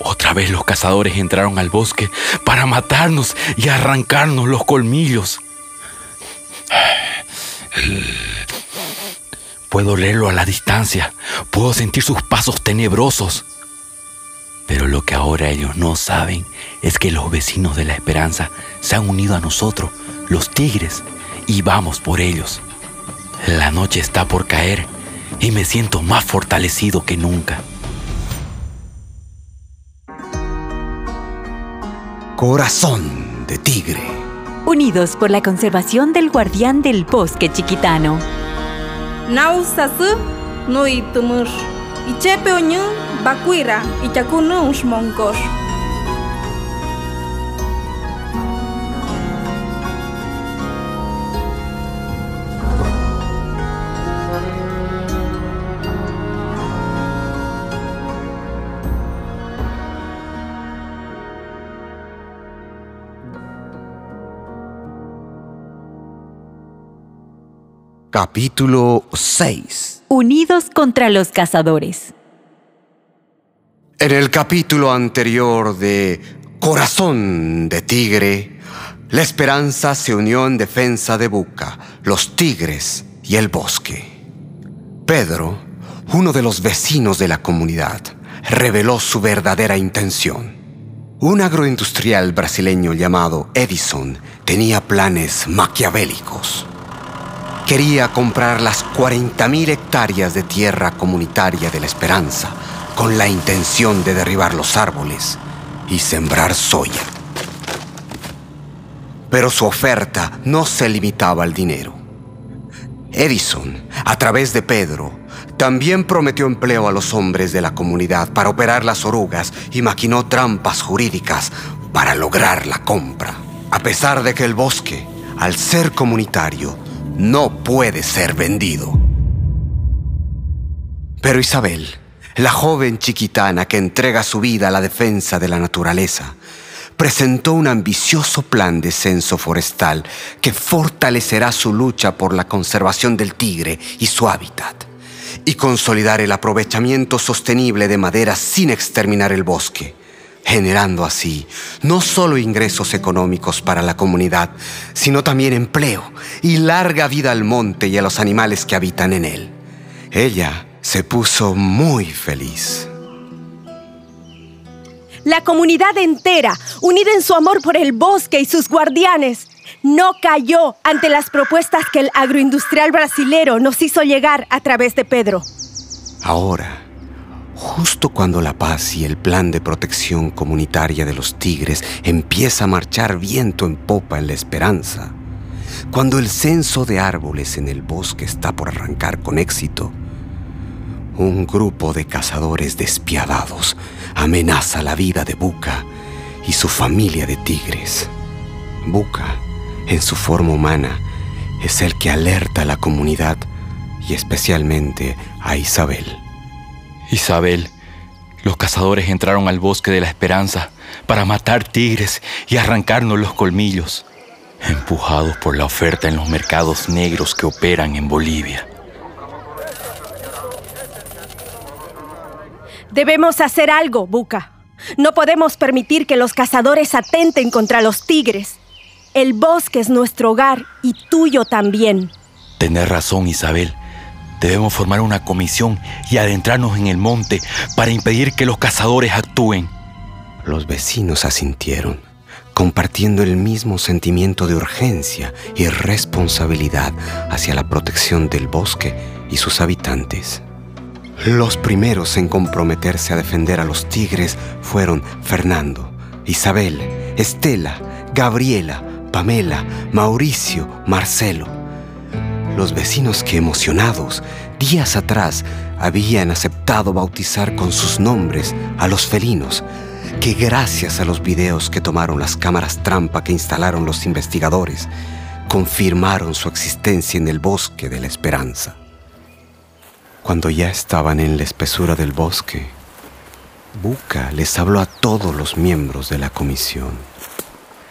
Otra vez los cazadores entraron al bosque para matarnos y arrancarnos los colmillos. Puedo leerlo a la distancia, puedo sentir sus pasos tenebrosos. Pero lo que ahora ellos no saben es que los vecinos de la esperanza se han unido a nosotros, los tigres, y vamos por ellos. La noche está por caer y me siento más fortalecido que nunca. Corazón de tigre. Unidos por la conservación del guardián del bosque chiquitano. Nausasu nui tumur. Ichepe oñu bakuira ichakunu ushmonkor. Capítulo 6 Unidos contra los cazadores. En el capítulo anterior de Corazón de Tigre, la esperanza se unió en defensa de Buca, los tigres y el bosque. Pedro, uno de los vecinos de la comunidad, reveló su verdadera intención. Un agroindustrial brasileño llamado Edison tenía planes maquiavélicos. Quería comprar las 40.000 hectáreas de tierra comunitaria de la Esperanza con la intención de derribar los árboles y sembrar soya. Pero su oferta no se limitaba al dinero. Edison, a través de Pedro, también prometió empleo a los hombres de la comunidad para operar las orugas y maquinó trampas jurídicas para lograr la compra. A pesar de que el bosque, al ser comunitario, no puede ser vendido. Pero Isabel, la joven chiquitana que entrega su vida a la defensa de la naturaleza, presentó un ambicioso plan de censo forestal que fortalecerá su lucha por la conservación del tigre y su hábitat, y consolidar el aprovechamiento sostenible de madera sin exterminar el bosque generando así no solo ingresos económicos para la comunidad, sino también empleo y larga vida al monte y a los animales que habitan en él. Ella se puso muy feliz. La comunidad entera, unida en su amor por el bosque y sus guardianes, no cayó ante las propuestas que el agroindustrial brasilero nos hizo llegar a través de Pedro. Ahora, Justo cuando la paz y el plan de protección comunitaria de los tigres empieza a marchar viento en popa en la esperanza, cuando el censo de árboles en el bosque está por arrancar con éxito, un grupo de cazadores despiadados amenaza la vida de Buca y su familia de tigres. Buca, en su forma humana, es el que alerta a la comunidad y especialmente a Isabel. Isabel, los cazadores entraron al bosque de la esperanza para matar tigres y arrancarnos los colmillos, empujados por la oferta en los mercados negros que operan en Bolivia. Debemos hacer algo, Buca. No podemos permitir que los cazadores atenten contra los tigres. El bosque es nuestro hogar y tuyo también. Tenés razón, Isabel. Debemos formar una comisión y adentrarnos en el monte para impedir que los cazadores actúen. Los vecinos asintieron, compartiendo el mismo sentimiento de urgencia y responsabilidad hacia la protección del bosque y sus habitantes. Los primeros en comprometerse a defender a los tigres fueron Fernando, Isabel, Estela, Gabriela, Pamela, Mauricio, Marcelo los vecinos que emocionados días atrás habían aceptado bautizar con sus nombres a los felinos, que gracias a los videos que tomaron las cámaras trampa que instalaron los investigadores, confirmaron su existencia en el bosque de la esperanza. Cuando ya estaban en la espesura del bosque, Buca les habló a todos los miembros de la comisión.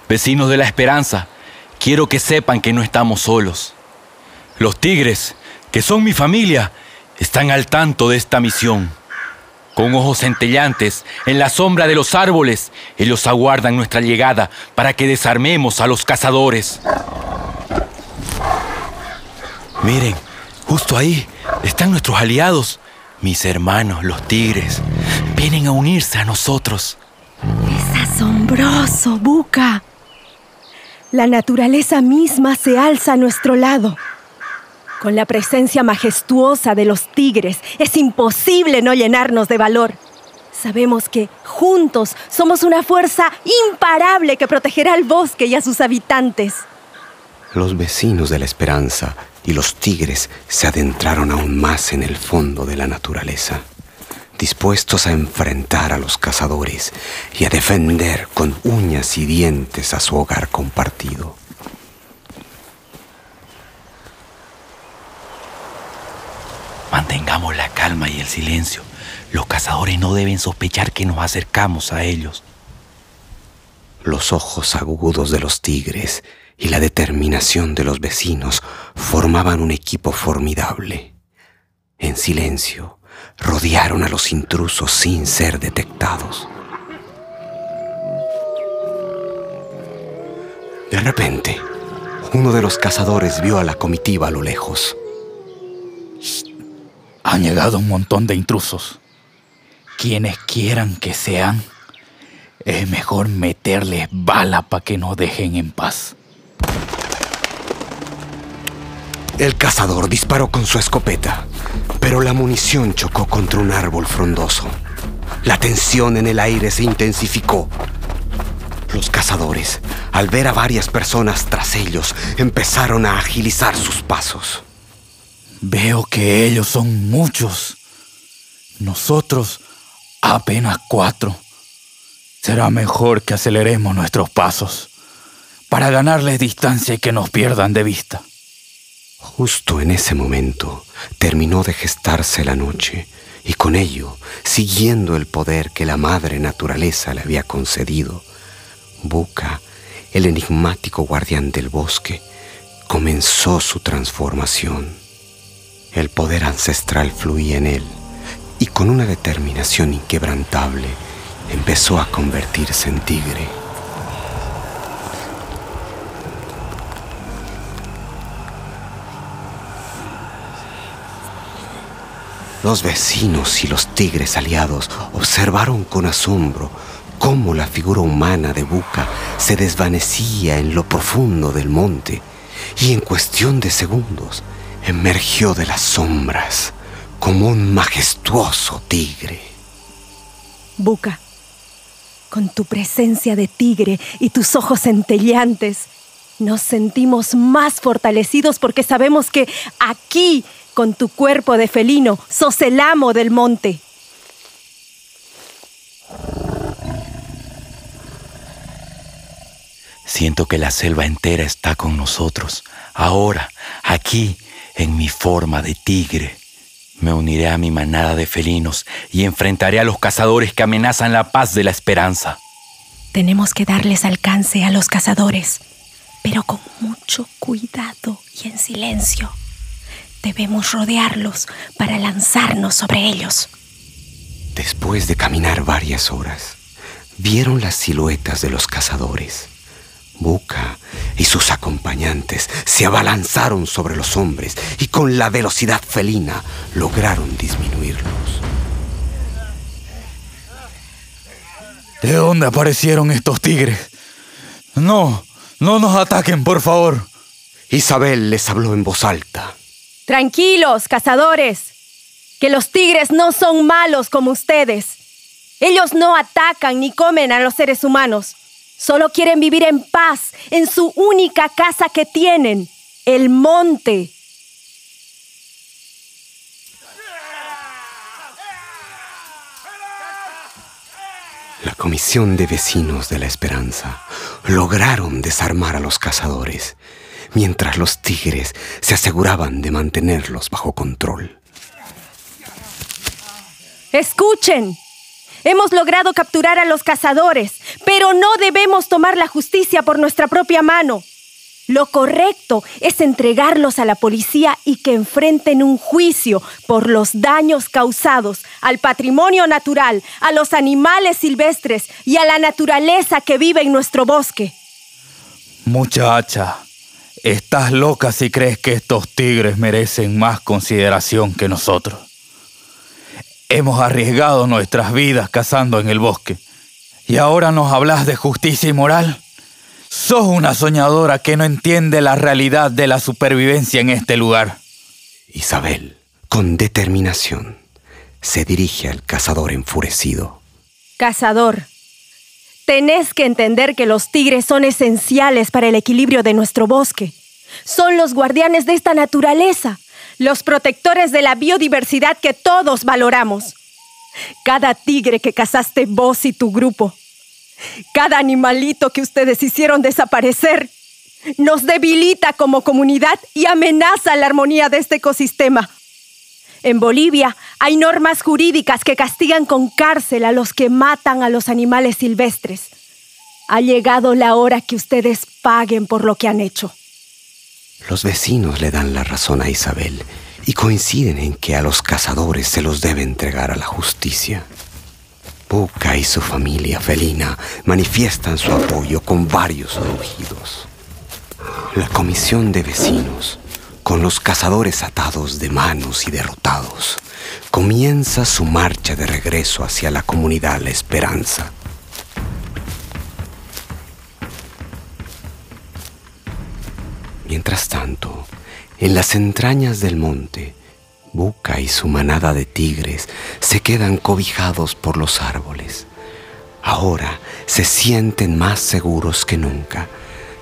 Vecinos de la esperanza, quiero que sepan que no estamos solos. Los tigres, que son mi familia, están al tanto de esta misión. Con ojos centellantes, en la sombra de los árboles, ellos aguardan nuestra llegada para que desarmemos a los cazadores. Miren, justo ahí están nuestros aliados, mis hermanos, los tigres. Vienen a unirse a nosotros. Es asombroso, Buca. La naturaleza misma se alza a nuestro lado. Con la presencia majestuosa de los tigres, es imposible no llenarnos de valor. Sabemos que juntos somos una fuerza imparable que protegerá al bosque y a sus habitantes. Los vecinos de la esperanza y los tigres se adentraron aún más en el fondo de la naturaleza, dispuestos a enfrentar a los cazadores y a defender con uñas y dientes a su hogar compartido. Mantengamos la calma y el silencio. Los cazadores no deben sospechar que nos acercamos a ellos. Los ojos agudos de los tigres y la determinación de los vecinos formaban un equipo formidable. En silencio, rodearon a los intrusos sin ser detectados. De repente, uno de los cazadores vio a la comitiva a lo lejos. Han llegado un montón de intrusos. Quienes quieran que sean, es mejor meterles bala para que nos dejen en paz. El cazador disparó con su escopeta, pero la munición chocó contra un árbol frondoso. La tensión en el aire se intensificó. Los cazadores, al ver a varias personas tras ellos, empezaron a agilizar sus pasos. Veo que ellos son muchos. Nosotros apenas cuatro. Será mejor que aceleremos nuestros pasos para ganarles distancia y que nos pierdan de vista. Justo en ese momento terminó de gestarse la noche y con ello, siguiendo el poder que la madre naturaleza le había concedido, Buca, el enigmático guardián del bosque, comenzó su transformación. El poder ancestral fluía en él y con una determinación inquebrantable empezó a convertirse en tigre. Los vecinos y los tigres aliados observaron con asombro cómo la figura humana de Buca se desvanecía en lo profundo del monte y en cuestión de segundos emergió de las sombras como un majestuoso tigre. Buca, con tu presencia de tigre y tus ojos centelleantes, nos sentimos más fortalecidos porque sabemos que aquí, con tu cuerpo de felino, sos el amo del monte. Siento que la selva entera está con nosotros, ahora, aquí, en mi forma de tigre. Me uniré a mi manada de felinos y enfrentaré a los cazadores que amenazan la paz de la esperanza. Tenemos que darles alcance a los cazadores, pero con mucho cuidado y en silencio. Debemos rodearlos para lanzarnos sobre ellos. Después de caminar varias horas, vieron las siluetas de los cazadores. Buca y sus acompañantes se abalanzaron sobre los hombres y con la velocidad felina lograron disminuirlos. ¿De dónde aparecieron estos tigres? No, no nos ataquen, por favor. Isabel les habló en voz alta. Tranquilos, cazadores, que los tigres no son malos como ustedes. Ellos no atacan ni comen a los seres humanos. Solo quieren vivir en paz en su única casa que tienen, el monte. La comisión de vecinos de la esperanza lograron desarmar a los cazadores, mientras los tigres se aseguraban de mantenerlos bajo control. Escuchen, Hemos logrado capturar a los cazadores, pero no debemos tomar la justicia por nuestra propia mano. Lo correcto es entregarlos a la policía y que enfrenten un juicio por los daños causados al patrimonio natural, a los animales silvestres y a la naturaleza que vive en nuestro bosque. Muchacha, estás loca si crees que estos tigres merecen más consideración que nosotros. Hemos arriesgado nuestras vidas cazando en el bosque. ¿Y ahora nos hablas de justicia y moral? Sos una soñadora que no entiende la realidad de la supervivencia en este lugar. Isabel, con determinación, se dirige al cazador enfurecido. Cazador, tenés que entender que los tigres son esenciales para el equilibrio de nuestro bosque. Son los guardianes de esta naturaleza, los protectores de la biodiversidad que todos valoramos. Cada tigre que cazaste vos y tu grupo cada animalito que ustedes hicieron desaparecer nos debilita como comunidad y amenaza la armonía de este ecosistema. En Bolivia hay normas jurídicas que castigan con cárcel a los que matan a los animales silvestres. Ha llegado la hora que ustedes paguen por lo que han hecho. Los vecinos le dan la razón a Isabel y coinciden en que a los cazadores se los debe entregar a la justicia. Puka y su familia felina manifiestan su apoyo con varios rugidos. La comisión de vecinos, con los cazadores atados de manos y derrotados, comienza su marcha de regreso hacia la comunidad La Esperanza. Mientras tanto, en las entrañas del monte, Buca y su manada de tigres se quedan cobijados por los árboles. Ahora se sienten más seguros que nunca,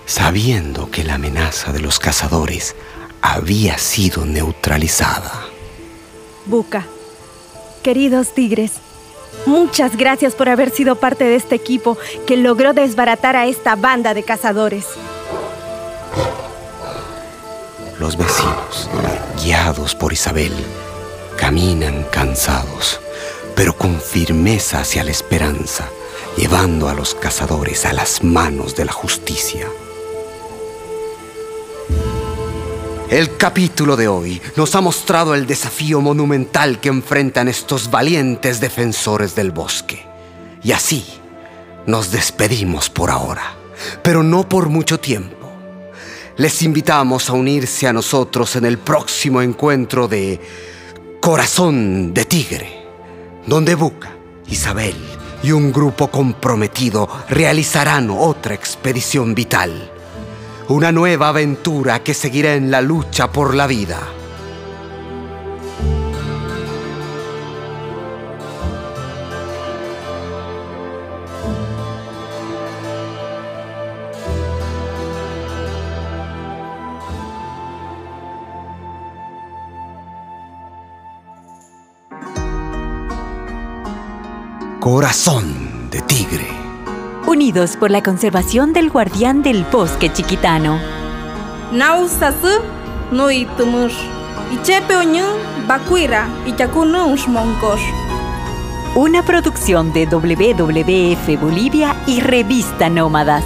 sabiendo que la amenaza de los cazadores había sido neutralizada. Buca, queridos tigres, muchas gracias por haber sido parte de este equipo que logró desbaratar a esta banda de cazadores. Los vecinos, guiados por Isabel, caminan cansados, pero con firmeza hacia la esperanza, llevando a los cazadores a las manos de la justicia. El capítulo de hoy nos ha mostrado el desafío monumental que enfrentan estos valientes defensores del bosque. Y así nos despedimos por ahora, pero no por mucho tiempo les invitamos a unirse a nosotros en el próximo encuentro de Corazón de Tigre, donde Buca, Isabel y un grupo comprometido realizarán otra expedición vital. Una nueva aventura que seguirá en la lucha por la vida. Corazón de Tigre. Unidos por la conservación del guardián del bosque chiquitano. Nausasu no itumur. Ichepe oñu bakuira. Una producción de WWF Bolivia y Revista Nómadas.